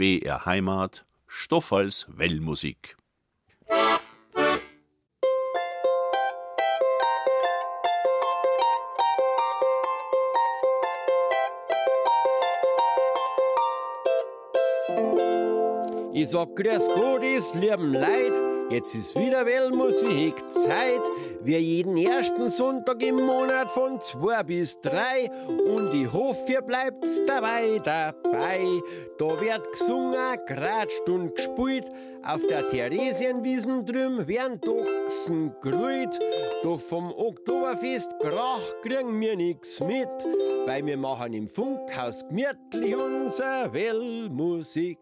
BR Heimat, Stoff als Wellmusik. Ich sag grüß Gott, is lieben Leid, jetzt ist wieder Wellmusik Zeit. Wir jeden ersten Sonntag im Monat von zwei bis drei und ich hoffe, ihr bleibt's dabei, dabei. Da wird gesungen, geratscht und gespielt, auf der Theresienwiesen drüben werden Doxen grüht. Doch vom Oktoberfest Krach kriegen wir nix mit, weil wir machen im Funkhaus gemütlich unser Wellmusik.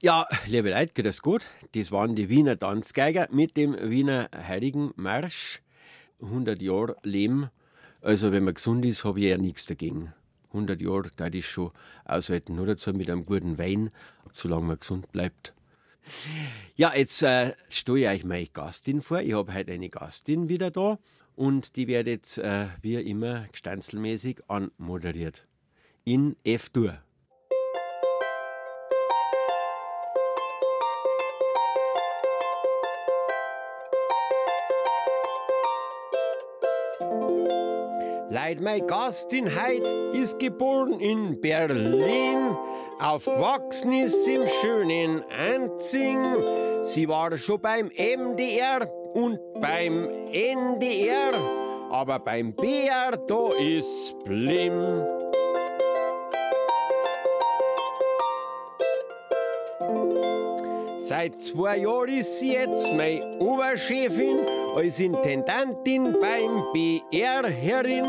Ja, liebe Leute, geht das gut? Das waren die Wiener Tanzgeiger mit dem Wiener Heiligenmarsch. 100 Jahre Leben. Also, wenn man gesund ist, habe ich ja nichts dagegen. 100 Jahre, da ich schon aushalten. Nur dazu mit einem guten Wein, solange man gesund bleibt. Ja, jetzt äh, stelle ich euch meine Gastin vor. Ich habe heute eine Gastin wieder da und die wird jetzt äh, wie immer gestanzelmäßig anmoderiert. In F-Dur. Leid, meine Gastin heut ist geboren in Berlin, aufgewachsen ist im schönen Anzing. Sie war schon beim MDR und beim NDR, aber beim BR da ist blim. Seit zwei Jahren ist sie jetzt meine Oberchefin als Intendantin beim BR herin.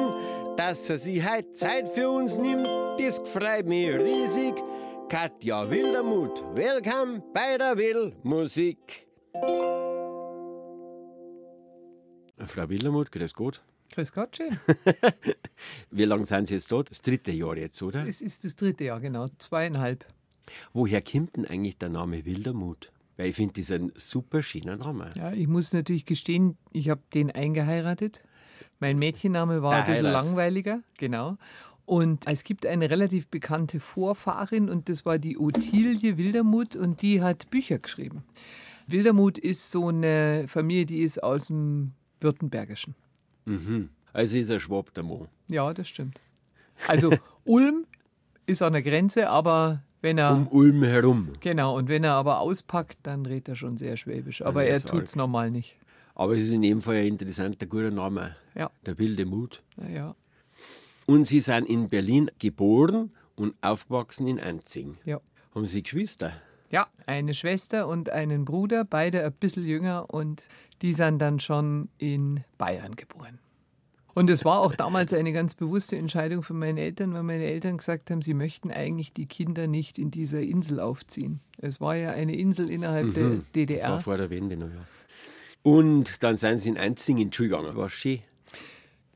Dass sie sich heute Zeit für uns nimmt, das freut mich riesig. Katja Wildermuth, willkommen bei der Willmusik. Frau Wildermuth, grüß Gott. Grüß Gott, schön. Wie lange sind Sie jetzt dort? Das dritte Jahr jetzt, oder? Es ist das dritte Jahr, genau. Zweieinhalb. Woher kommt denn eigentlich der Name Wildermuth? Weil ich finde, das ist ein super schöner Name. Ja, ich muss natürlich gestehen, ich habe den eingeheiratet. Mein Mädchenname war Der ein bisschen Heirat. langweiliger, genau. Und es gibt eine relativ bekannte Vorfahrin und das war die Ottilie Wildermuth und die hat Bücher geschrieben. Wildermuth ist so eine Familie, die ist aus dem Württembergischen. Mhm. Also ist er Schwab der Mo. Ja, das stimmt. Also Ulm ist an der Grenze, aber wenn er Um Ulm herum. Genau, und wenn er aber auspackt, dann redet er schon sehr schwäbisch. Aber er tut's arg. normal nicht. Aber es ist in jedem Fall ein interessanter, guter Name. Ja. Der wilde Mut. Naja, Und Sie sind in Berlin geboren und aufgewachsen in Anzing. ja. Haben Sie Geschwister? Ja, eine Schwester und einen Bruder, beide ein bisschen jünger und die sind dann schon in Bayern geboren. Und es war auch damals eine ganz bewusste Entscheidung von meinen Eltern, weil meine Eltern gesagt haben, sie möchten eigentlich die Kinder nicht in dieser Insel aufziehen. Es war ja eine Insel innerhalb der Das war DDR. vor der Wende noch, ja. Und dann sind Sie in Anzing in die Schule gegangen. War schön.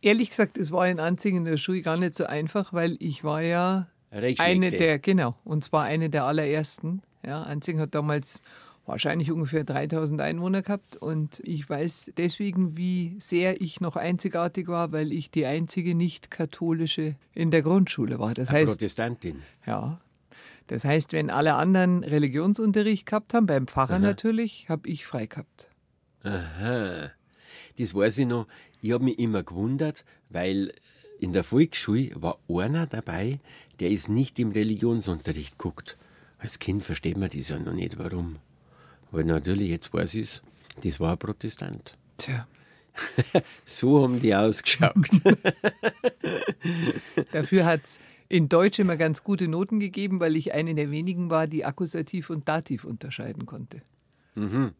Ehrlich gesagt, es war in Anzing in der Schule gar nicht so einfach, weil ich war ja. Eine der, genau, und zwar eine der allerersten. Ja, Anzing hat damals wahrscheinlich ungefähr 3000 Einwohner gehabt und ich weiß deswegen, wie sehr ich noch einzigartig war, weil ich die einzige nicht-katholische in der Grundschule war. Das Eine heißt, Protestantin. ja, das heißt, wenn alle anderen Religionsunterricht gehabt haben, beim Pfarrer natürlich, habe ich frei gehabt. Aha. Das weiß ich noch. Ich habe mich immer gewundert, weil in der Volksschule war einer dabei, der ist nicht im Religionsunterricht geguckt. Als Kind versteht man das ja noch nicht, warum. Weil natürlich, jetzt weiß ich es, das war ein Protestant. Tja. so haben die ausgeschaut. Dafür hat es in Deutsch immer ganz gute Noten gegeben, weil ich eine der wenigen war, die Akkusativ und Dativ unterscheiden konnte. Mhm.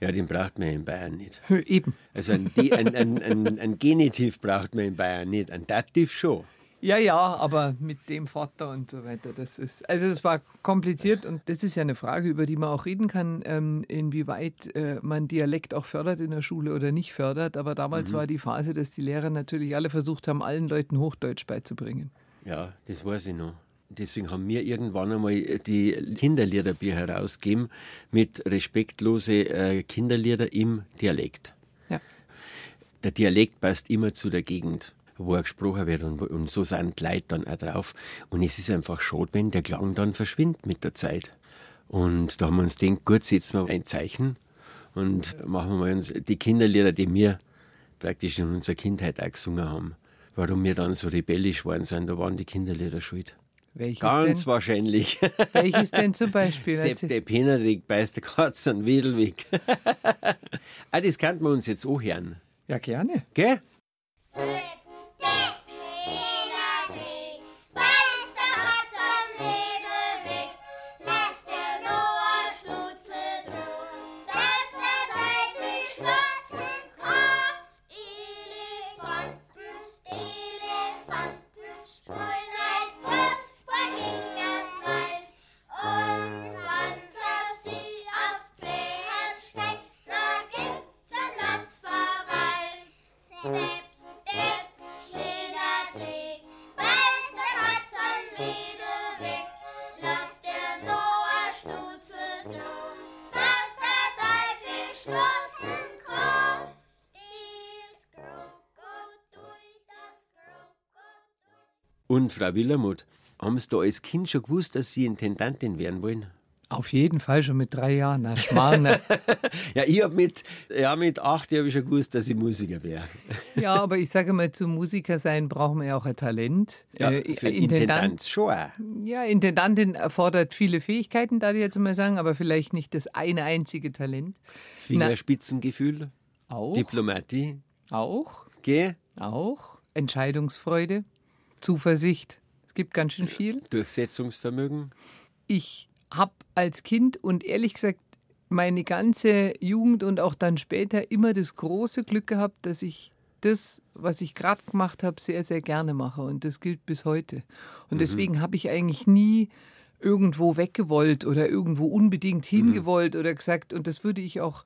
Ja, den braucht man in Bayern nicht. Eben. Also ein, ein, ein, ein, ein Genitiv braucht man in Bayern nicht, ein Dativ schon. Ja, ja, aber mit dem Vater und so weiter. Das ist, also es war kompliziert und das ist ja eine Frage, über die man auch reden kann, ähm, inwieweit äh, man Dialekt auch fördert in der Schule oder nicht fördert. Aber damals mhm. war die Phase, dass die Lehrer natürlich alle versucht haben, allen Leuten Hochdeutsch beizubringen. Ja, das weiß ich noch. Deswegen haben wir irgendwann einmal die Kinderliederbier herausgegeben mit respektlose äh, Kinderlieder im Dialekt. Ja. Der Dialekt passt immer zu der Gegend, wo er gesprochen wird und, und so sind die Leute dann auch drauf. Und es ist einfach schade, wenn der Klang dann verschwindet mit der Zeit. Und da haben wir uns gedacht, gut, setzen wir ein Zeichen und machen wir uns die Kinderlieder, die wir praktisch in unserer Kindheit auch gesungen haben. Warum wir dann so rebellisch waren sind, da waren die Kinderlieder schuld. Welches Ganz denn? wahrscheinlich. Welches denn zum Beispiel? Sepp der Pennerig beißt der Katz an Wedel weg. ah, das könnten wir uns jetzt auch hören. Ja, gerne. Gell? Und Frau Willermuth, haben Sie da als Kind schon gewusst, dass Sie Intendantin werden wollen? Auf jeden Fall schon mit drei Jahren. Na, Schmarrn. ja, ich habe mit, ja, mit acht Jahren schon gewusst, dass ich Musiker wäre. ja, aber ich sage mal, zum Musiker sein braucht man ja auch ein Talent. Ja, äh, für Intendant, Intendant schon. Ja, Intendantin erfordert viele Fähigkeiten, da ich jetzt mal sagen, aber vielleicht nicht das eine einzige Talent. Fingerspitzengefühl. Auch. Diplomatie. Auch. Geh. Auch. Entscheidungsfreude. Zuversicht. Es gibt ganz schön viel. Durchsetzungsvermögen. Ich habe als Kind und ehrlich gesagt meine ganze Jugend und auch dann später immer das große Glück gehabt, dass ich das, was ich gerade gemacht habe, sehr, sehr gerne mache. Und das gilt bis heute. Und mhm. deswegen habe ich eigentlich nie irgendwo weggewollt oder irgendwo unbedingt hingewollt mhm. oder gesagt, und das würde ich auch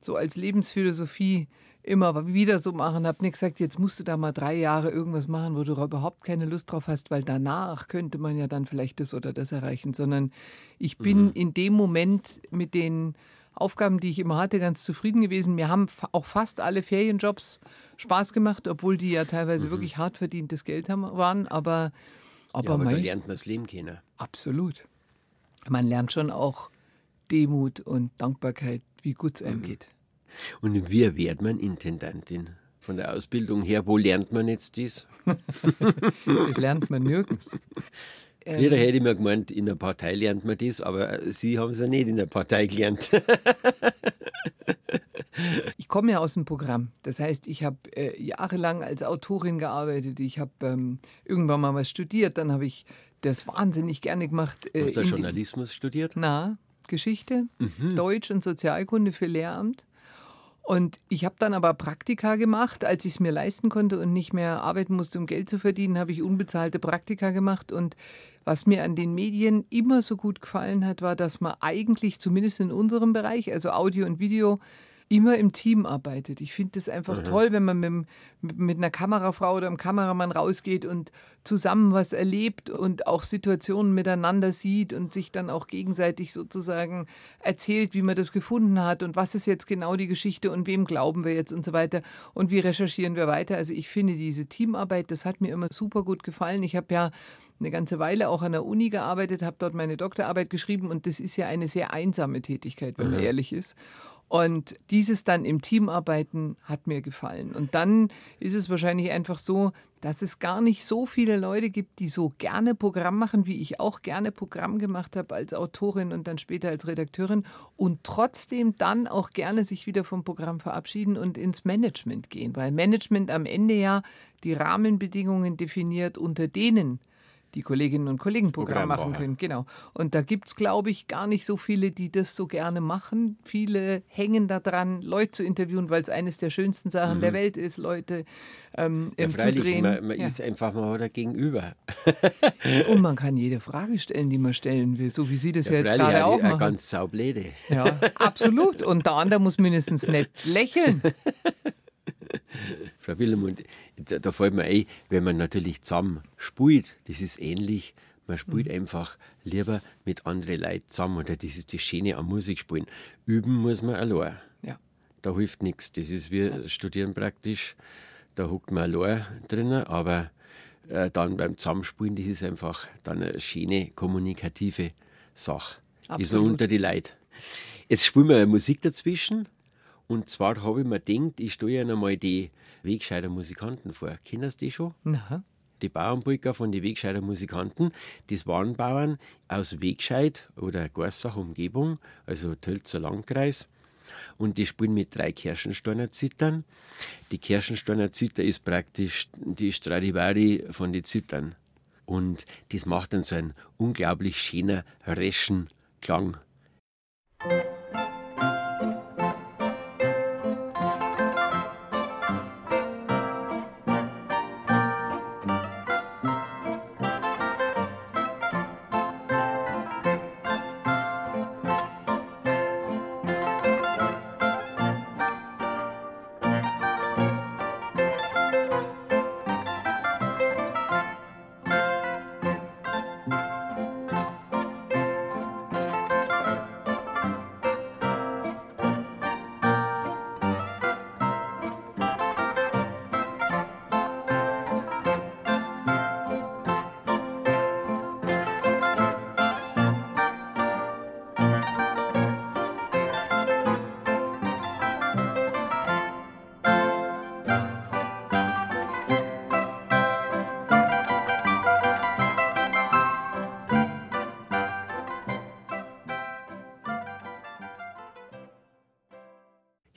so als Lebensphilosophie immer wieder so machen, habe nicht gesagt, jetzt musst du da mal drei Jahre irgendwas machen, wo du überhaupt keine Lust drauf hast, weil danach könnte man ja dann vielleicht das oder das erreichen, sondern ich bin mhm. in dem Moment mit den Aufgaben, die ich immer hatte, ganz zufrieden gewesen. Mir haben auch fast alle Ferienjobs Spaß gemacht, obwohl die ja teilweise mhm. wirklich hart verdientes Geld haben, waren, aber aber, ja, aber mein, da lernt man das Leben kennen. Absolut. Man lernt schon auch Demut und Dankbarkeit, wie gut es einem mhm. geht. Und wie wird man Intendantin? Von der Ausbildung her, wo lernt man jetzt das? das lernt man nirgends. Früher hätte ich mir gemeint, in der Partei lernt man das, aber Sie haben es ja nicht in der Partei gelernt. ich komme ja aus dem Programm. Das heißt, ich habe äh, jahrelang als Autorin gearbeitet. Ich habe ähm, irgendwann mal was studiert. Dann habe ich das wahnsinnig gerne gemacht. Äh, Hast du Journalismus studiert? Na, Geschichte, mhm. Deutsch und Sozialkunde für Lehramt. Und ich habe dann aber Praktika gemacht, als ich es mir leisten konnte und nicht mehr arbeiten musste, um Geld zu verdienen, habe ich unbezahlte Praktika gemacht. Und was mir an den Medien immer so gut gefallen hat, war, dass man eigentlich, zumindest in unserem Bereich, also Audio und Video, immer im Team arbeitet. Ich finde das einfach mhm. toll, wenn man mit, mit einer Kamerafrau oder einem Kameramann rausgeht und zusammen was erlebt und auch Situationen miteinander sieht und sich dann auch gegenseitig sozusagen erzählt, wie man das gefunden hat und was ist jetzt genau die Geschichte und wem glauben wir jetzt und so weiter und wie recherchieren wir weiter. Also ich finde diese Teamarbeit, das hat mir immer super gut gefallen. Ich habe ja eine ganze Weile auch an der Uni gearbeitet, habe dort meine Doktorarbeit geschrieben und das ist ja eine sehr einsame Tätigkeit, wenn man mhm. ehrlich ist. Und dieses dann im Team arbeiten hat mir gefallen. Und dann ist es wahrscheinlich einfach so, dass es gar nicht so viele Leute gibt, die so gerne Programm machen, wie ich auch gerne Programm gemacht habe als Autorin und dann später als Redakteurin und trotzdem dann auch gerne sich wieder vom Programm verabschieden und ins Management gehen, weil Management am Ende ja die Rahmenbedingungen definiert, unter denen die Kolleginnen und Kollegen Programm, Programm machen können. Genau. Und da gibt es, glaube ich, gar nicht so viele, die das so gerne machen. Viele hängen daran, Leute zu interviewen, weil es eines der schönsten Sachen mhm. der Welt ist, Leute ähm, ja, freilich, zu drehen. Man, man ja. ist einfach mal da gegenüber. und man kann jede Frage stellen, die man stellen will, so wie Sie das ja, ja jetzt gerade auch machen. ganz saublede. Ja, absolut. Und der andere muss mindestens nicht lächeln. Frau Wilhelmund, da, da fällt mir ein, wenn man natürlich zusammen spielt, das ist ähnlich. Man spielt mhm. einfach lieber mit anderen Leuten zusammen. Oder das ist das Schöne am Musikspielen. Üben muss man allein. Ja. Da hilft nichts. Das ist wie ja. Studieren praktisch. Da huckt man allein drinnen, aber äh, dann beim Zusammenspielen, das ist einfach dann eine schöne kommunikative Sache. Absolut. Ist noch unter die Leute. Jetzt spielen wir Musik dazwischen. Und zwar habe ich mir gedacht, ich stelle Ihnen einmal die Wegscheider Musikanten vor. Kennen Sie die schon? Nein. Die Bauernbrücker von den Wegscheider Musikanten, das waren Bauern aus Wegscheid oder Gorsach Umgebung, also Tölzer Landkreis. Und die spielen mit drei Kirchensteiner Zittern. Die Kirchensteiner Zither ist praktisch die Stradivari von den Zittern. Und das macht dann so einen unglaublich schönen, reschen Klang.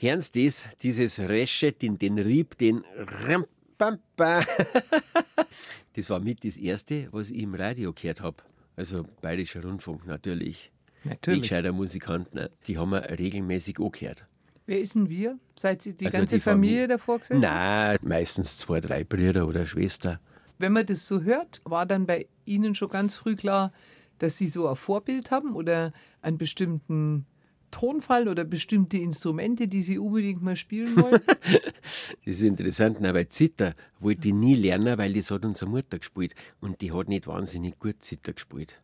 Hören Sie das, dieses Resche, den, den Rieb, den Das war mit das Erste, was ich im Radio gehört habe. Also Bayerischer Rundfunk natürlich. Natürlich. Wegscheider Musikanten, die haben wir regelmäßig auch gehört. Wer ist denn wir? Seid ihr die also ganze die Familie, Familie davor gesessen? Nein, meistens zwei, drei Brüder oder Schwester. Wenn man das so hört, war dann bei Ihnen schon ganz früh klar, dass Sie so ein Vorbild haben oder einen bestimmten Tonfall oder bestimmte Instrumente, die Sie unbedingt mal spielen wollen? das ist interessant, weil Zither wollte ich nie lernen, weil das hat unsere Mutter gespielt und die hat nicht wahnsinnig gut Zither gespielt.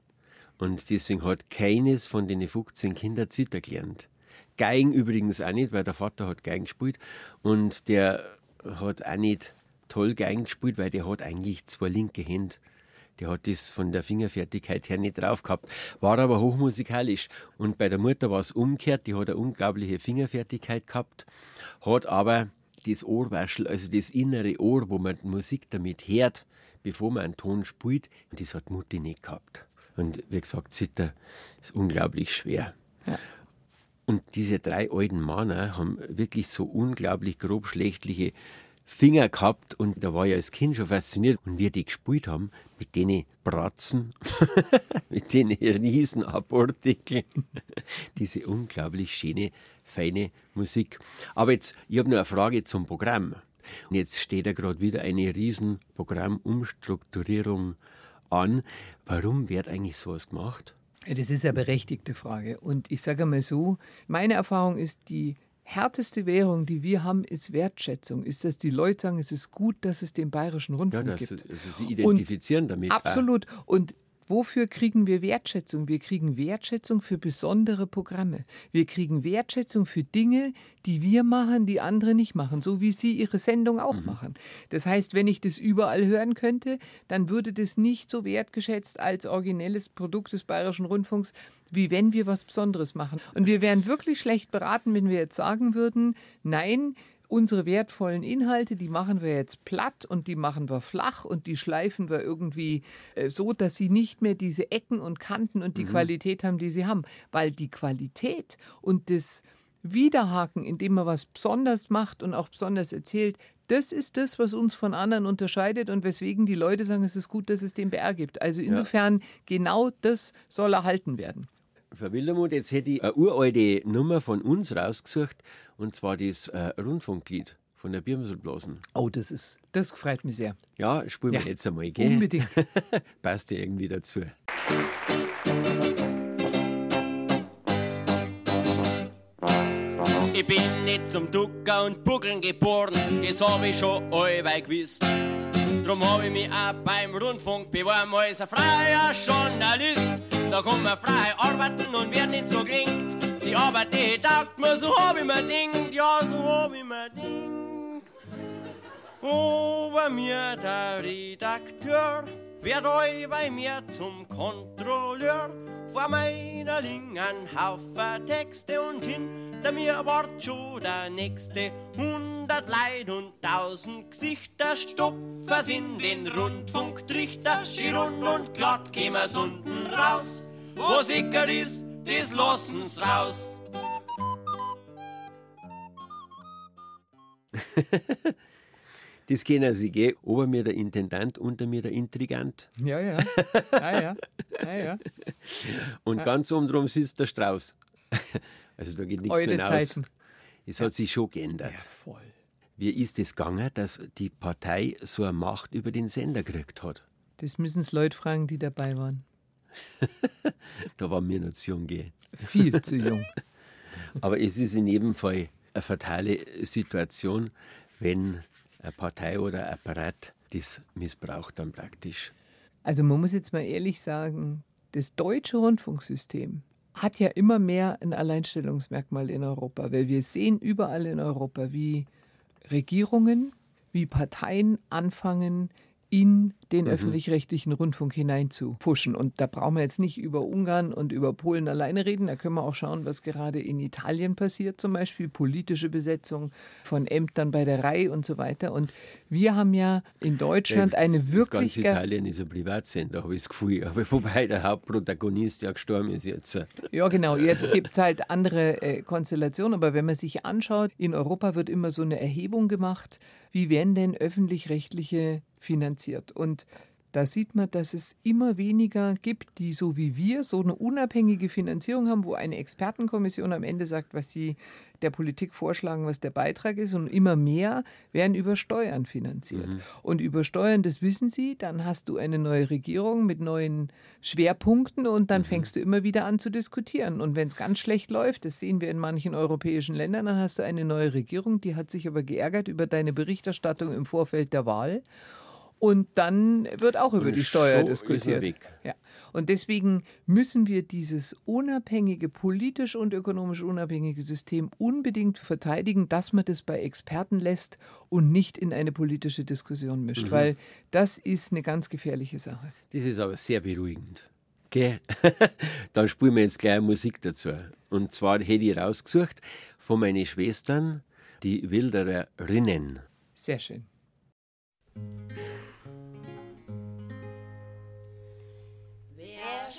Und deswegen hat keines von den 15 Kindern Zither gelernt. Geigen übrigens auch nicht, weil der Vater hat Geigen gespielt und der hat auch nicht toll Geigen gespielt, weil der hat eigentlich zwei linke Hände der hat das von der Fingerfertigkeit her nicht drauf gehabt, war aber hochmusikalisch. Und bei der Mutter war es umgekehrt, die hat eine unglaubliche Fingerfertigkeit gehabt, hat aber das Ohrwaschel, also das innere Ohr, wo man Musik damit hört, bevor man einen Ton spielt, das hat Mutti nicht gehabt. Und wie gesagt, Zitter ist unglaublich schwer. Ja. Und diese drei alten Männer haben wirklich so unglaublich grobschlächtliche Finger gehabt und da war ich als Kind schon fasziniert. Und wir die gespielt haben, mit denen Bratzen, mit denen Riesenabortikeln, diese unglaublich schöne, feine Musik. Aber jetzt, ich habe noch eine Frage zum Programm. Und jetzt steht da gerade wieder eine Riesenprogrammumstrukturierung an. Warum wird eigentlich sowas gemacht? Das ist eine berechtigte Frage. Und ich sage mal so, meine Erfahrung ist, die härteste Währung, die wir haben, ist Wertschätzung. Ist, dass die Leute sagen, es ist gut, dass es den Bayerischen Rundfunk ja, das, gibt. Also sie identifizieren und damit. Absolut. Und Wofür kriegen wir Wertschätzung? Wir kriegen Wertschätzung für besondere Programme. Wir kriegen Wertschätzung für Dinge, die wir machen, die andere nicht machen, so wie Sie Ihre Sendung auch mhm. machen. Das heißt, wenn ich das überall hören könnte, dann würde das nicht so wertgeschätzt als originelles Produkt des Bayerischen Rundfunks, wie wenn wir was Besonderes machen. Und wir wären wirklich schlecht beraten, wenn wir jetzt sagen würden, nein, unsere wertvollen Inhalte, die machen wir jetzt platt und die machen wir flach und die schleifen wir irgendwie äh, so, dass sie nicht mehr diese Ecken und Kanten und die mhm. Qualität haben, die sie haben. Weil die Qualität und das Wiederhaken, indem man was besonders macht und auch besonders erzählt, das ist das, was uns von anderen unterscheidet und weswegen die Leute sagen, es ist gut, dass es den BR gibt. Also insofern, ja. genau das soll erhalten werden. Frau Wildermuth, jetzt hätte ich eine uralte Nummer von uns rausgesucht, und zwar das äh, Rundfunklied von der Birmselblasen. Oh, das ist, das freut mich sehr. Ja, spielen wir ja, jetzt einmal, gell? Unbedingt. Passt ja irgendwie dazu. Ich bin nicht zum Ducker und Buckeln geboren, das hab ich schon allweil gewusst. Drum hab ich mich auch beim Rundfunk beworben als ein freier Journalist. Da kann man frei arbeiten und wird nicht so klingt. Die Arbeit, die taugt mir, so hab ich mir denkt, ja, so hab ich mir denkt. Ober mir der Redakteur, wird euch bei mir zum Kontrolleur. Vor meiner Linken Haufen Texte und hinter mir wart schon der nächste. Hundert Leid und tausend Gesichter stopfen in den Rundfunktrichter. Schi rund und glatt kämen's unten raus. Wo sicker ist, das lassen's raus. Das kennen Sie, gell? Ober mir der Intendant, unter mir der Intrigant. Ja, ja. Ja, ja. ja, ja. Und ja. ganz oben drum sitzt der Strauß. Also da geht nichts Eure mehr Zeiten. aus. Es ja. hat sich schon geändert. Ja, voll. Wie ist es gegangen, dass die Partei so eine Macht über den Sender gekriegt hat? Das müssen es Leute fragen, die dabei waren. da waren wir noch zu jung, gell? Viel zu jung. Aber es ist in jedem Fall eine fatale Situation, wenn eine Partei oder ein Apparat das missbraucht dann praktisch. Also man muss jetzt mal ehrlich sagen, das deutsche Rundfunksystem hat ja immer mehr ein Alleinstellungsmerkmal in Europa, weil wir sehen überall in Europa, wie Regierungen, wie Parteien anfangen, in den mhm. öffentlich-rechtlichen Rundfunk hineinzufuschen. Und da brauchen wir jetzt nicht über Ungarn und über Polen alleine reden. Da können wir auch schauen, was gerade in Italien passiert, zum Beispiel politische Besetzung von Ämtern bei der Reihe und so weiter. Und wir haben ja in Deutschland ja, eine wirklich. Ganz Italien ist ein Privatsender, habe ich das Gefühl. Aber wobei der Hauptprotagonist ja gestorben ist jetzt. Ja, genau. Jetzt gibt es halt andere äh, Konstellationen. Aber wenn man sich anschaut, in Europa wird immer so eine Erhebung gemacht wie werden denn öffentlich-rechtliche finanziert? Und da sieht man, dass es immer weniger gibt, die so wie wir so eine unabhängige Finanzierung haben, wo eine Expertenkommission am Ende sagt, was sie der Politik vorschlagen, was der Beitrag ist. Und immer mehr werden über Steuern finanziert. Mhm. Und über Steuern, das wissen Sie, dann hast du eine neue Regierung mit neuen Schwerpunkten und dann mhm. fängst du immer wieder an zu diskutieren. Und wenn es ganz schlecht läuft, das sehen wir in manchen europäischen Ländern, dann hast du eine neue Regierung, die hat sich aber geärgert über deine Berichterstattung im Vorfeld der Wahl und dann wird auch über die Steuer so diskutiert. Ja. Und deswegen müssen wir dieses unabhängige, politisch und ökonomisch unabhängige System unbedingt verteidigen, dass man das bei Experten lässt und nicht in eine politische Diskussion mischt, mhm. weil das ist eine ganz gefährliche Sache. Das ist aber sehr beruhigend. Okay. Dann spielen wir jetzt gleich Musik dazu. Und zwar hätte ich rausgesucht von meinen Schwestern die Wildererinnen. Sehr schön.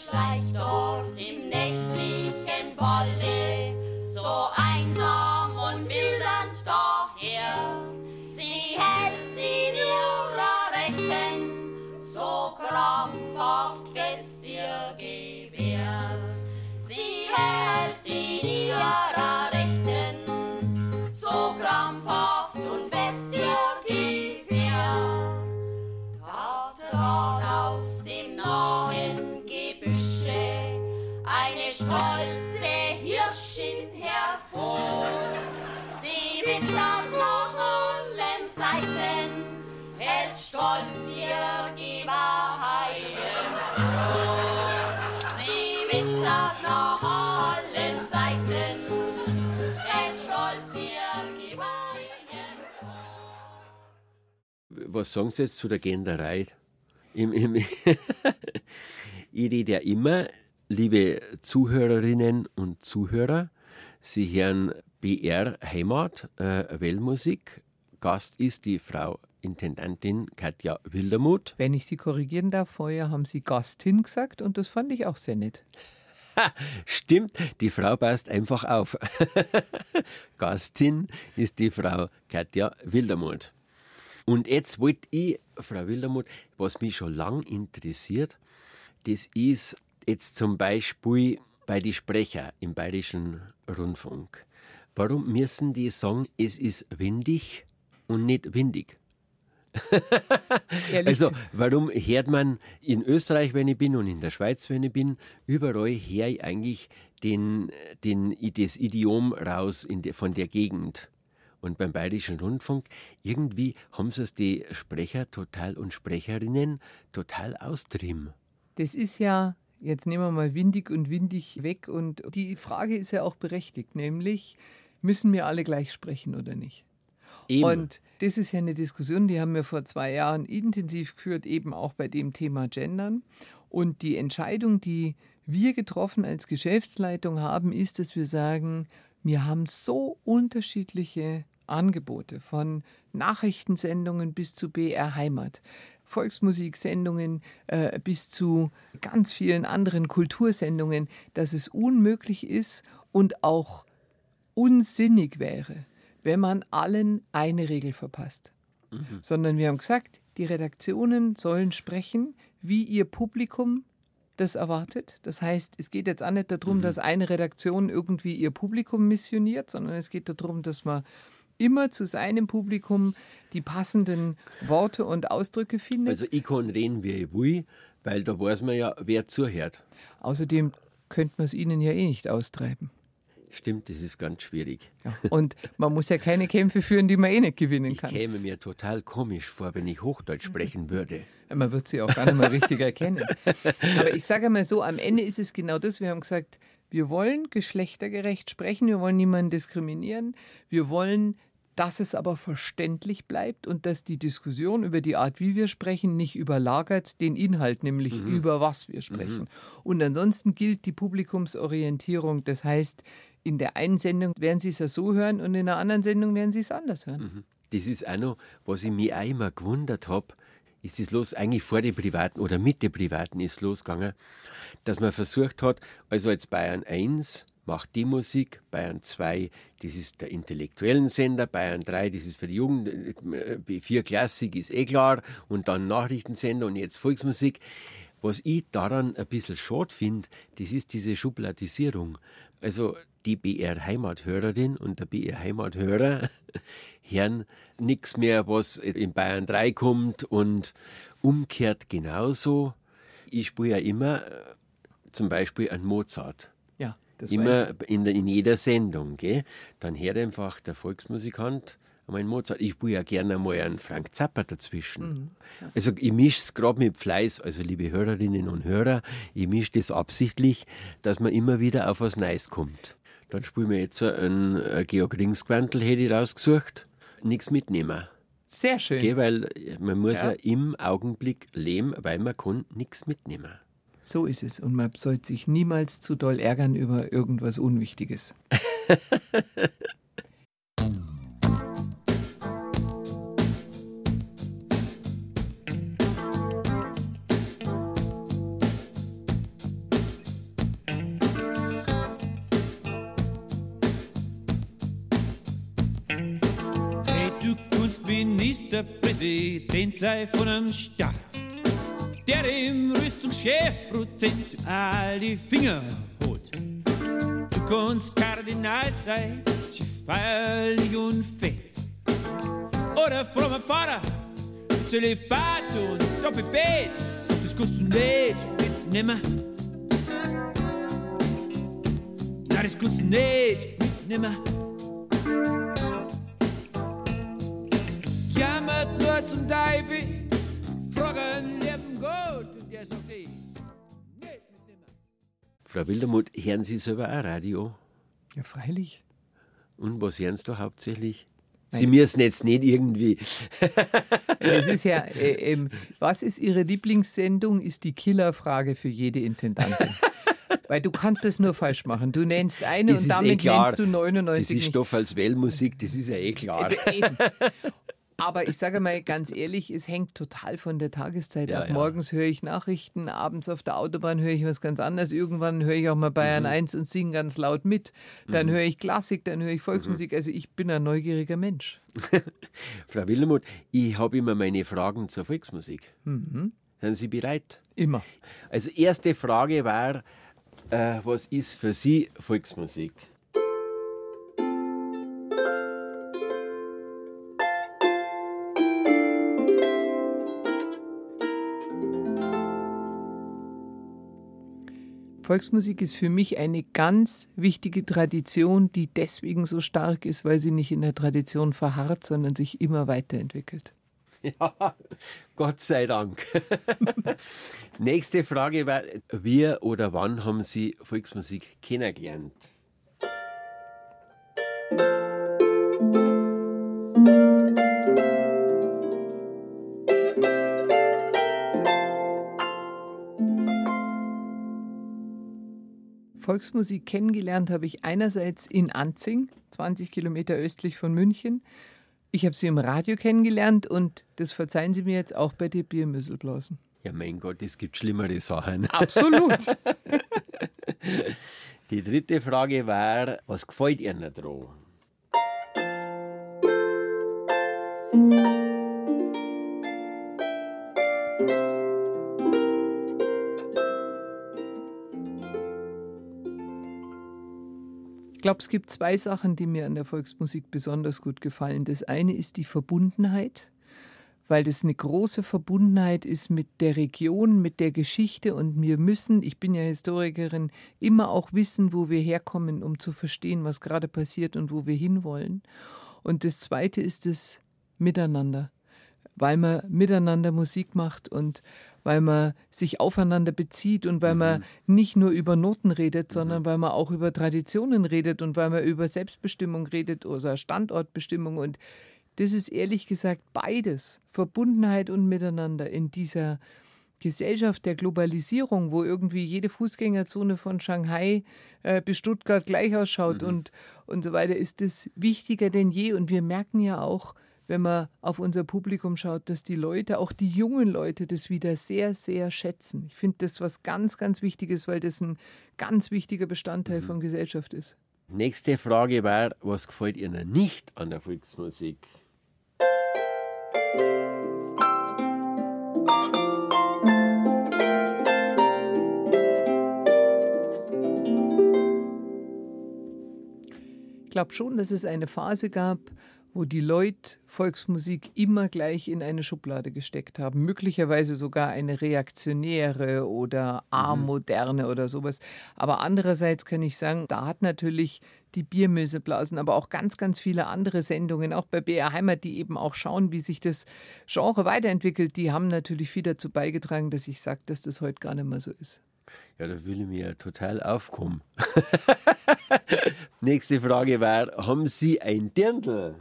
Schleicht dort im nächtlichen Wolle, so einsam was sagen Sie jetzt zu der Genderei? Im, im ich rede ja immer, liebe Zuhörerinnen und Zuhörer, Sie hören BR Heimat, äh, Wellmusik. Gast ist die Frau Intendantin Katja Wildermuth. Wenn ich Sie korrigieren darf, vorher haben Sie Gastin gesagt und das fand ich auch sehr nett. Stimmt, die Frau passt einfach auf. Gastin ist die Frau Katja Wildermuth. Und jetzt wollte ich, Frau Wildermuth, was mich schon lang interessiert, das ist jetzt zum Beispiel bei den Sprecher im Bayerischen Rundfunk. Warum müssen die sagen, es ist windig und nicht windig? also, warum hört man in Österreich, wenn ich bin, und in der Schweiz, wenn ich bin, überall her ich eigentlich den, den, das Idiom raus de, von der Gegend? Und beim Bayerischen Rundfunk, irgendwie haben sie es die Sprecher total und Sprecherinnen total austrieben. Das ist ja, jetzt nehmen wir mal windig und windig weg. Und die Frage ist ja auch berechtigt, nämlich, müssen wir alle gleich sprechen oder nicht? Eben. Und das ist ja eine Diskussion, die haben wir vor zwei Jahren intensiv geführt, eben auch bei dem Thema Gendern. Und die Entscheidung, die wir getroffen als Geschäftsleitung haben, ist, dass wir sagen, wir haben so unterschiedliche Angebote von Nachrichtensendungen bis zu BR Heimat, Volksmusiksendungen äh, bis zu ganz vielen anderen Kultursendungen, dass es unmöglich ist und auch unsinnig wäre, wenn man allen eine Regel verpasst. Mhm. Sondern wir haben gesagt, die Redaktionen sollen sprechen, wie ihr Publikum das erwartet. Das heißt, es geht jetzt auch nicht darum, mhm. dass eine Redaktion irgendwie ihr Publikum missioniert, sondern es geht darum, dass man immer zu seinem Publikum die passenden Worte und Ausdrücke findet. Also ich kann reden, wie ich will, weil da weiß man ja, wer zuhört. Außerdem könnte man es ihnen ja eh nicht austreiben. Stimmt, das ist ganz schwierig. Ja, und man muss ja keine Kämpfe führen, die man eh nicht gewinnen kann. Ich käme mir total komisch vor, wenn ich Hochdeutsch sprechen würde. Man wird sie auch gar nicht mal richtig erkennen. Aber ich sage mal so, am Ende ist es genau das. Wir haben gesagt, wir wollen geschlechtergerecht sprechen, wir wollen niemanden diskriminieren, wir wollen dass es aber verständlich bleibt und dass die Diskussion über die Art, wie wir sprechen, nicht überlagert den Inhalt, nämlich mhm. über was wir sprechen. Mhm. Und ansonsten gilt die Publikumsorientierung. Das heißt, in der einen Sendung werden Sie es ja so hören und in der anderen Sendung werden Sie es anders hören. Mhm. Das ist auch noch, was ich mich auch immer gewundert habe, ist es los, eigentlich vor den Privaten oder mit den Privaten ist losgegangen, dass man versucht hat, also jetzt Bayern 1 macht die Musik, Bayern 2, das ist der intellektuellen Sender, Bayern 3, das ist für die Jugend, B4 Klassik ist eh klar und dann Nachrichtensender und jetzt Volksmusik. Was ich daran ein bisschen schade finde, das ist diese Schubladisierung. Also die BR Heimathörerin und der BR Heimathörer hören nichts mehr, was in Bayern 3 kommt und umkehrt genauso. Ich spiele ja immer äh, zum Beispiel an Mozart. Das Immer in, der, in jeder Sendung. Gell? Dann hört einfach der Volksmusikant einmal einen Mozart. Ich spiele ja gerne einmal einen Frank Zappa dazwischen. Mhm. Ja. Also ich mische es gerade mit Fleiß. Also liebe Hörerinnen und Hörer, ich mische das absichtlich, dass man immer wieder auf was Neues kommt. Dann spielen wir jetzt einen Georg Ringsquantel, hätte ich rausgesucht. Nichts mitnehmen. Sehr schön. Gell, weil man muss ja. ja im Augenblick leben, weil man kann nichts mitnehmen. So ist es. Und man sollte sich niemals zu doll ärgern über irgendwas Unwichtiges. Ministerpräsident sei von einem Staat der dem Rüstungschefprozent all die Finger holt. Du kannst Kardinal sein, feierlich und fett. Oder frommer Pfarrer, Zölibat und Doppelbett. Das du nicht mitnehmen. Nein, das du nicht mitnehmen. Zum Teufel fragen lieben Gott und der sagt, nicht Frau Wildermuth, hören Sie selber auch Radio? Ja, freilich. Und was hören Sie da hauptsächlich? Sie müssen jetzt nicht irgendwie. Es ist ja, äh, ähm, was ist Ihre Lieblingssendung, ist die Killerfrage für jede Intendantin. Weil du kannst es nur falsch machen. Du nennst eine Das und ist damit eh nennst du 99 Das ist nicht. Stoff als Wellmusik, das ist ja eh klar. Aber ich sage mal ganz ehrlich, es hängt total von der Tageszeit Ja, ab. ja. Morgens höre ich Nachrichten, abends auf der Autobahn höre ich was ganz anderes. Irgendwann höre ich auch mal Bayern Mhm. 1 und singe ganz laut mit. Dann höre ich Klassik, dann höre ich Volksmusik. Also ich bin ein neugieriger Mensch. Frau Wilhelmuth, ich habe immer meine Fragen zur Volksmusik. Mhm. Sind Sie bereit? Immer. Also erste Frage war, äh, was ist für Sie Volksmusik? Volksmusik ist für mich eine ganz wichtige Tradition, die deswegen so stark ist, weil sie nicht in der Tradition verharrt, sondern sich immer weiterentwickelt. Ja, Gott sei Dank. Nächste Frage war, wie oder wann haben Sie Volksmusik kennengelernt? Volksmusik kennengelernt habe ich einerseits in Anzing, 20 Kilometer östlich von München. Ich habe sie im Radio kennengelernt und das verzeihen Sie mir jetzt auch bei den Biermüsselblasen. Ja, mein Gott, es gibt schlimmere Sachen. Absolut. Die dritte Frage war, was gefällt Ihnen dran? Ich glaube, es gibt zwei Sachen, die mir an der Volksmusik besonders gut gefallen. Das eine ist die Verbundenheit, weil das eine große Verbundenheit ist mit der Region, mit der Geschichte und wir müssen, ich bin ja Historikerin, immer auch wissen, wo wir herkommen, um zu verstehen, was gerade passiert und wo wir hinwollen. Und das zweite ist das Miteinander, weil man miteinander Musik macht und weil man sich aufeinander bezieht und weil man nicht nur über Noten redet, sondern weil man auch über Traditionen redet und weil man über Selbstbestimmung redet oder Standortbestimmung. Und das ist ehrlich gesagt beides, Verbundenheit und Miteinander in dieser Gesellschaft der Globalisierung, wo irgendwie jede Fußgängerzone von Shanghai äh, bis Stuttgart gleich ausschaut und, und so weiter, ist das wichtiger denn je. Und wir merken ja auch, wenn man auf unser Publikum schaut, dass die Leute, auch die jungen Leute, das wieder sehr, sehr schätzen. Ich finde das was ganz, ganz Wichtiges, weil das ein ganz wichtiger Bestandteil von Gesellschaft ist. Nächste Frage war, was gefällt Ihnen nicht an der Volksmusik? Ich glaube schon, dass es eine Phase gab, wo die Leute Volksmusik immer gleich in eine Schublade gesteckt haben. Möglicherweise sogar eine reaktionäre oder amoderne oder sowas. Aber andererseits kann ich sagen, da hat natürlich die Biermöseblasen, aber auch ganz, ganz viele andere Sendungen, auch bei BR Heimat, die eben auch schauen, wie sich das Genre weiterentwickelt, die haben natürlich viel dazu beigetragen, dass ich sage, dass das heute gar nicht mehr so ist. Ja, da will ich mir ja total aufkommen. Nächste Frage war, haben Sie ein Dirndl?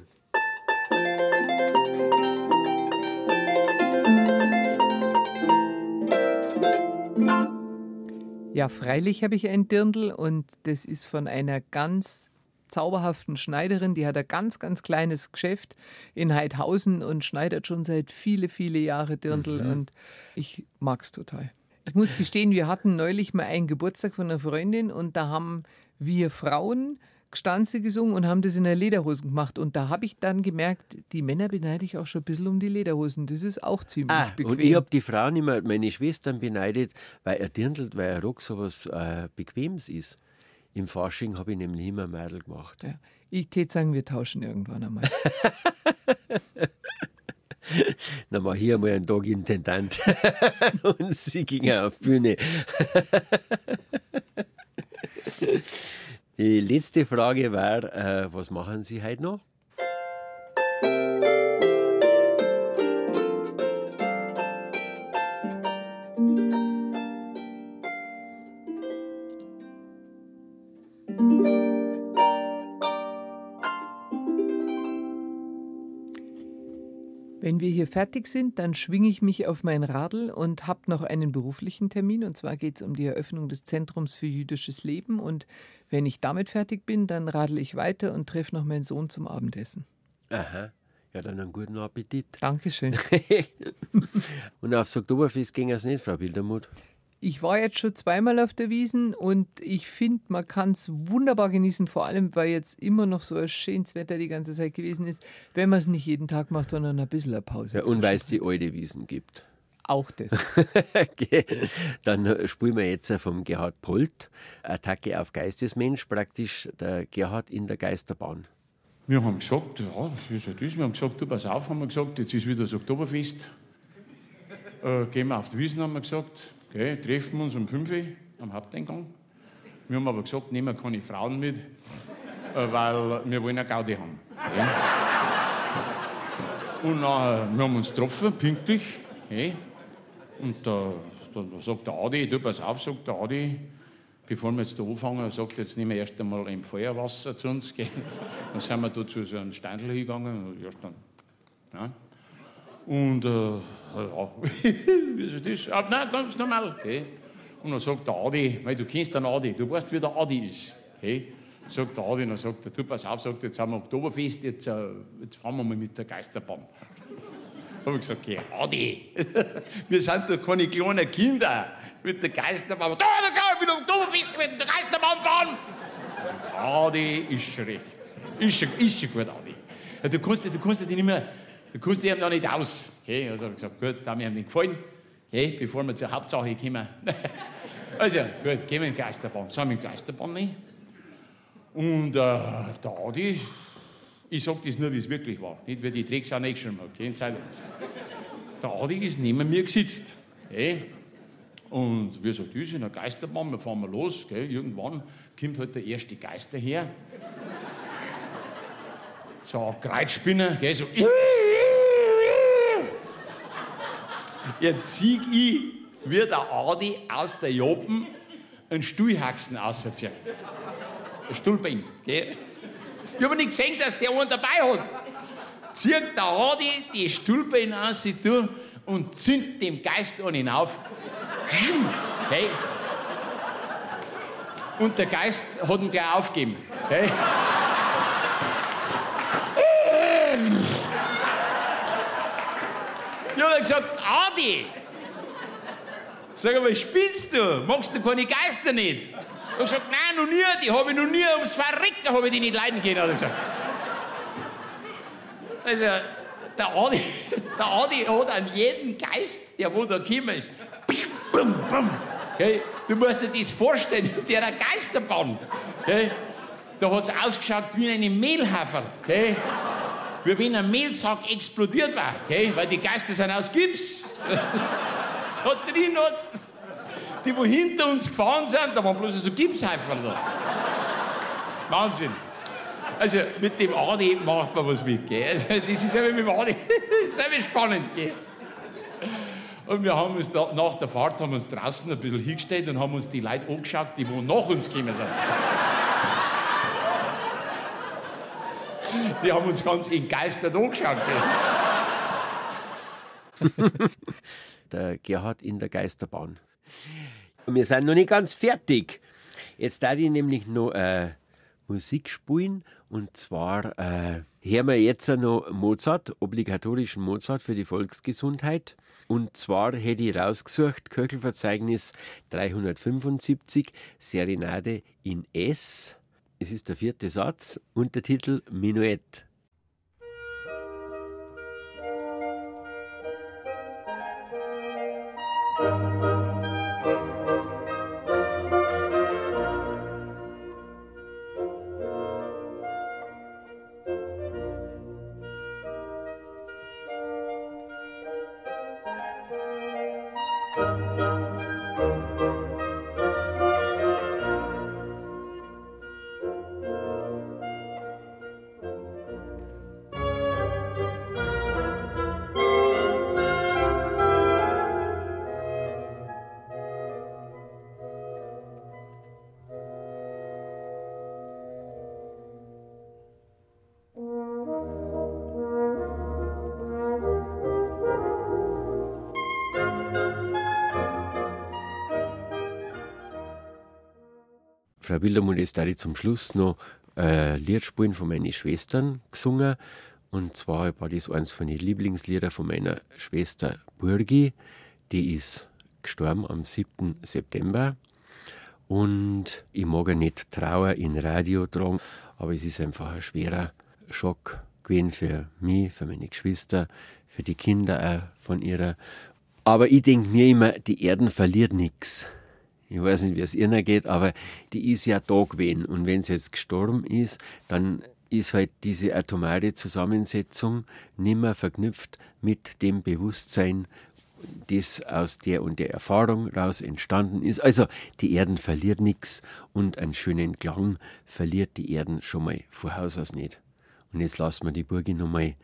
Ja, freilich habe ich ein Dirndl und das ist von einer ganz zauberhaften Schneiderin, die hat ein ganz, ganz kleines Geschäft in Heidhausen und schneidet schon seit viele, viele Jahre Dirndl und ich mag's total. Ich muss gestehen, wir hatten neulich mal einen Geburtstag von einer Freundin und da haben wir Frauen Gstanze gesungen und haben das in der Lederhosen gemacht. Und da habe ich dann gemerkt, die Männer beneide ich auch schon ein bisschen um die Lederhosen. Das ist auch ziemlich Ah, bequem. und ich habe die Frauen immer, meine Schwestern beneidet, weil ein Dirndl, weil ein Rock sowas äh, Bequemes ist. Im Fasching habe ich nämlich immer Mädel gemacht. ja. Ich tät sagen, wir tauschen irgendwann einmal. Dann war hier mal ein Tag Intendant und sie ging auf die Bühne. Die letzte Frage war, äh, was machen Sie heute noch? Wenn wir hier fertig sind, dann schwinge ich mich auf mein Radl und habe noch einen beruflichen Termin. Und zwar geht es um die Eröffnung des Zentrums für jüdisches Leben. Und wenn ich damit fertig bin, dann radel ich weiter und treffe noch meinen Sohn zum Abendessen. Aha. Ja, dann einen guten Appetit. Dankeschön. und aufs Oktoberfest ging es nicht, Frau Bildermuth. Ich war jetzt schon zweimal auf der Wiesen und ich finde, man kann es wunderbar genießen, vor allem weil jetzt immer noch so ein schönes Wetter die ganze Zeit gewesen ist, wenn man es nicht jeden Tag macht, sondern ein bisschen eine Pause. Ja, und weil es die alte Wiesen gibt. Auch das. okay. Dann spielen wir jetzt vom Gerhard Polt Attacke auf Geistesmensch, praktisch der Gerhard in der Geisterbahn. Wir haben gesagt, ja, wie ist das? Wir haben gesagt, du pass auf, haben wir gesagt, jetzt ist wieder das Oktoberfest. Äh, gehen wir auf die Wiesen, haben wir gesagt. Okay, treffen uns um 5 Uhr am Haupteingang. Wir haben aber gesagt, nehmen wir keine Frauen mit, äh, weil wir wollen eine Gaudi haben. Okay. Und nachher, wir haben uns getroffen, pünktlich. Okay. Und da, da, da sagt der Adi, du pass auf, sagt der Adi, bevor wir jetzt da anfangen, sagt jetzt nehmen wir erst einmal ein Feuerwasser zu uns. Gell. Dann sind wir da zu so einem Steindl hingegangen. Und erst dann, ja. Und äh, ja, ist das? Ah, nein, ganz normal. Okay. Und dann sagt der Adi, weil du kennst den Adi, du weißt, wie der Adi ist. Okay. Sagt der Adi, dann sagt er, du pass auf, sagt, jetzt haben wir Oktoberfest, jetzt, äh, jetzt fahren wir mal mit der Geisterbahn. Habe ich gesagt, okay, Adi, wir sind doch keine kleinen Kinder mit der Geisterbahn. Da, da kann ich mit Oktoberfest mit der Geisterbahn fahren. Adi ist schon recht. Ist schon, ist schon gut, Adi. Du kannst, du kannst nicht mehr Du kommst ihm noch nicht aus. Okay, also habe ich gesagt, gut, da hat mir nicht gefallen. Okay, bevor wir zur Hauptsache kommen. also, gut, gehen wir in die Geisterbahn. Sind wir in die Geisterbahn nicht? Und äh, der Adi, ich sage das nur, wie es wirklich war. Nicht, wie die Drecksau nicht schon mal. Okay, der Adi ist neben mir gesitzt. Okay. Und wir sagen, das in der Geisterbahn, wir fahren mal los. Okay. Irgendwann kommt halt der erste Geister her. So Kreuzspinner, gell, so. Jetzt sieg ich, wie der Adi aus der Joppen einen Stuhlhaxen auserzieht. Ein Stuhlbein, gell? Ich habe nicht gesehen, dass der einen dabei hat. Zieht der Adi die Stuhlbein aus und zündet dem Geist ihn auf. Hey. Und der Geist hat ihn gleich aufgegeben. Hey. Ich habe gesagt, Adi, sag mal, spinnst du? Magst du keine Geister nicht? Ich habe gesagt, nein, noch nie, die habe ich noch nie, ums Verrecken habe ich die nicht leiden können, hat er gesagt. Also, der Adi, der Adi hat an jeden Geist, der wo da gekommen ist, bum, bum. Okay? Du musst dir das vorstellen, der Geisterbahn. Okay? Da hat es ausgeschaut wie eine Mehlhafer. Okay? Wie wenn ein Mehlsack explodiert war, okay? weil die Geister sind aus Gips. da drin hat's, die, wo hinter uns gefahren sind, da waren bloß so Gipshäufer da. Wahnsinn. Also mit dem Adi macht man was mit, gell? Also, das ist ja mit dem Adi, ja spannend, gell? Und wir haben uns da, nach der Fahrt haben uns draußen ein bisschen hingestellt und haben uns die Leute angeschaut, die wo nach uns gekommen sind. Die haben uns ganz entgeistert angeschaut. der Gerhard in der Geisterbahn. Wir sind noch nicht ganz fertig. Jetzt da ich nämlich noch äh, Musik spielen und zwar äh, hören wir jetzt noch Mozart, obligatorischen Mozart für die Volksgesundheit. Und zwar hätte ich rausgesucht Köchelverzeichnis 375 Serenade in S es ist der vierte Satz, Untertitel Minuett. Frau Wildermuth, jetzt darf ich zum Schluss noch ein Lied von meinen Schwestern gesungen. Und zwar war das eines von den Lieblingsliedern von meiner Schwester Burgi. Die ist gestorben am 7. September. Und ich mag ja nicht Trauer in Radio tragen, aber es ist einfach ein schwerer Schock gewesen für mich, für meine Geschwister, für die Kinder auch von ihrer. Aber ich denke mir immer, die Erden verliert nichts. Ich weiß nicht, wie es ihnen geht, aber die ist ja da gewesen. Und wenn sie jetzt gestorben ist, dann ist halt diese atomare Zusammensetzung nimmer verknüpft mit dem Bewusstsein, das aus der und der Erfahrung raus entstanden ist. Also die Erden verliert nichts und einen schönen Klang verliert die Erden schon mal vor Haus aus nicht. Und jetzt lassen wir die Burgi nochmal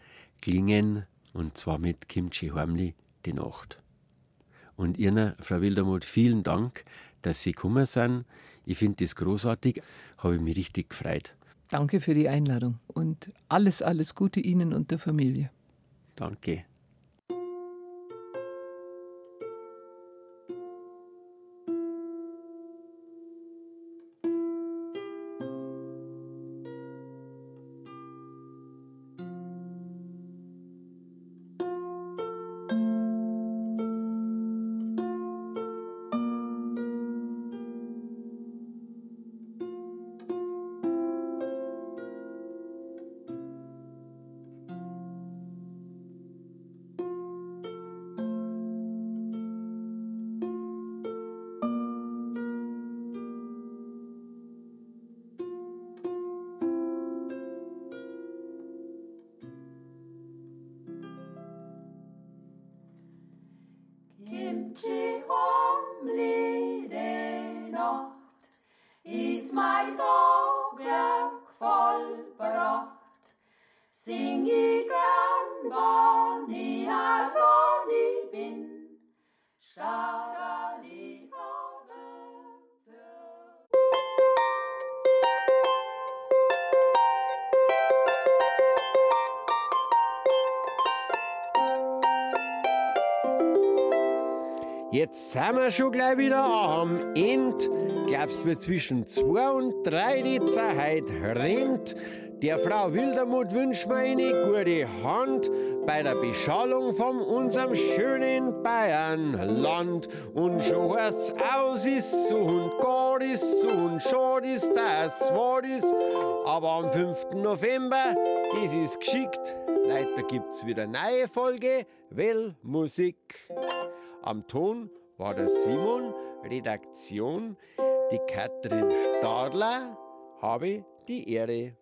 klingen und zwar mit Kimchi Hormli die Nacht. Und Ihnen, Frau Wildermuth, vielen Dank, dass Sie gekommen sind. Ich finde das großartig, habe ich mich richtig gefreut. Danke für die Einladung und alles, alles Gute Ihnen und der Familie. Danke. Jetzt sind wir schon gleich wieder am End. Glaubst mir zwischen zwei und drei die Zeit rennt. Der Frau Wildermuth wünscht mir eine gute Hand bei der Beschallung von unserem schönen Bayernland. Und schon heißt's aus ist so und gar ist so und schade ist, das war ist. Aber am 5. November, das ist geschickt. Leider gibt's wieder neue Folge Wellmusik. Am Ton war der Simon, Redaktion die Katrin Stadler. Habe die Ehre.